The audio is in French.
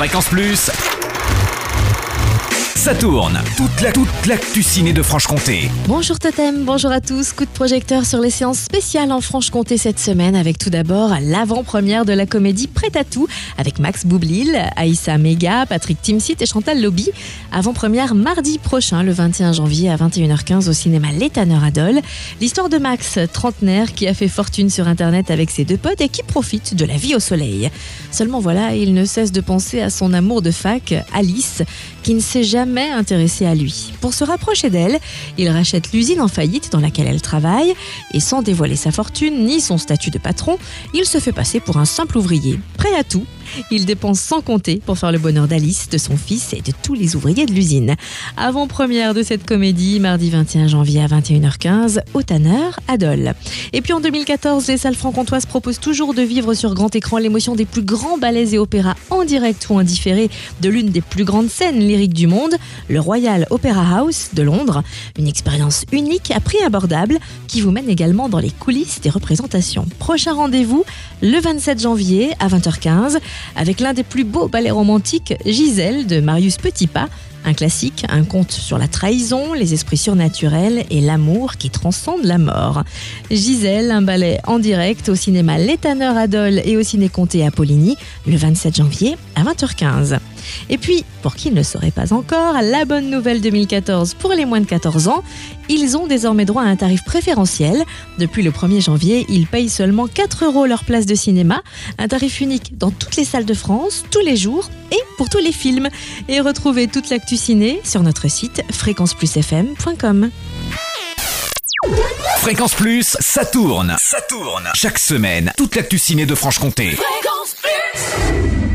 Fréquence Plus. Ça tourne. Toute la toute l'actu de Franche-Comté. Bonjour Totem, bonjour à tous. Coup de projecteur sur les séances spéciales en Franche-Comté cette semaine avec tout d'abord l'avant-première de la comédie Prêt à tout avec Max Boublil, Aïssa Mega, Patrick Timsit et Chantal Lobby. Avant-première mardi prochain, le 21 janvier à 21h15 au cinéma L'Étanneur Adol. L'histoire de Max, trentenaire, qui a fait fortune sur Internet avec ses deux potes et qui profite de la vie au soleil. Seulement voilà, il ne cesse de penser à son amour de fac, Alice, qui ne s'est jamais intéressé à lui. Pour se rapprocher d'elle, il rachète l'usine en faillite dans laquelle elle travaille et sans dévoiler sa fortune ni son statut de patron, il se fait passer pour un simple ouvrier, prêt à tout il dépense sans compter pour faire le bonheur d'Alice, de son fils et de tous les ouvriers de l'usine. Avant-première de cette comédie, mardi 21 janvier à 21h15, au Tanner, à Dole. Et puis en 2014, les salles franc-comtoises proposent toujours de vivre sur grand écran l'émotion des plus grands ballets et opéras en direct ou en différé de l'une des plus grandes scènes lyriques du monde, le Royal Opera House de Londres. Une expérience unique à prix abordable qui vous mène également dans les coulisses des représentations. Prochain rendez-vous le 27 janvier à 20h15 avec l'un des plus beaux ballets romantiques, Gisèle de Marius Petitpas, un classique, un conte sur la trahison, les esprits surnaturels et l'amour qui transcende la mort. Gisèle, un ballet en direct au cinéma L'Étanneur Adol et au ciné Comté à le 27 janvier à 20h15. Et puis, pour qui ne le saurait pas encore, la bonne nouvelle 2014 pour les moins de 14 ans, ils ont désormais droit à un tarif préférentiel. Depuis le 1er janvier, ils payent seulement 4 euros leur place de cinéma, un tarif unique dans toutes les salles de France, tous les jours et pour tous les films. Et retrouvez toute l'actu ciné sur notre site fréquenceplusfm.com. Fréquence Plus, ça tourne. Ça tourne. Chaque semaine, toute l'actu ciné de Franche-Comté. Fréquence Plus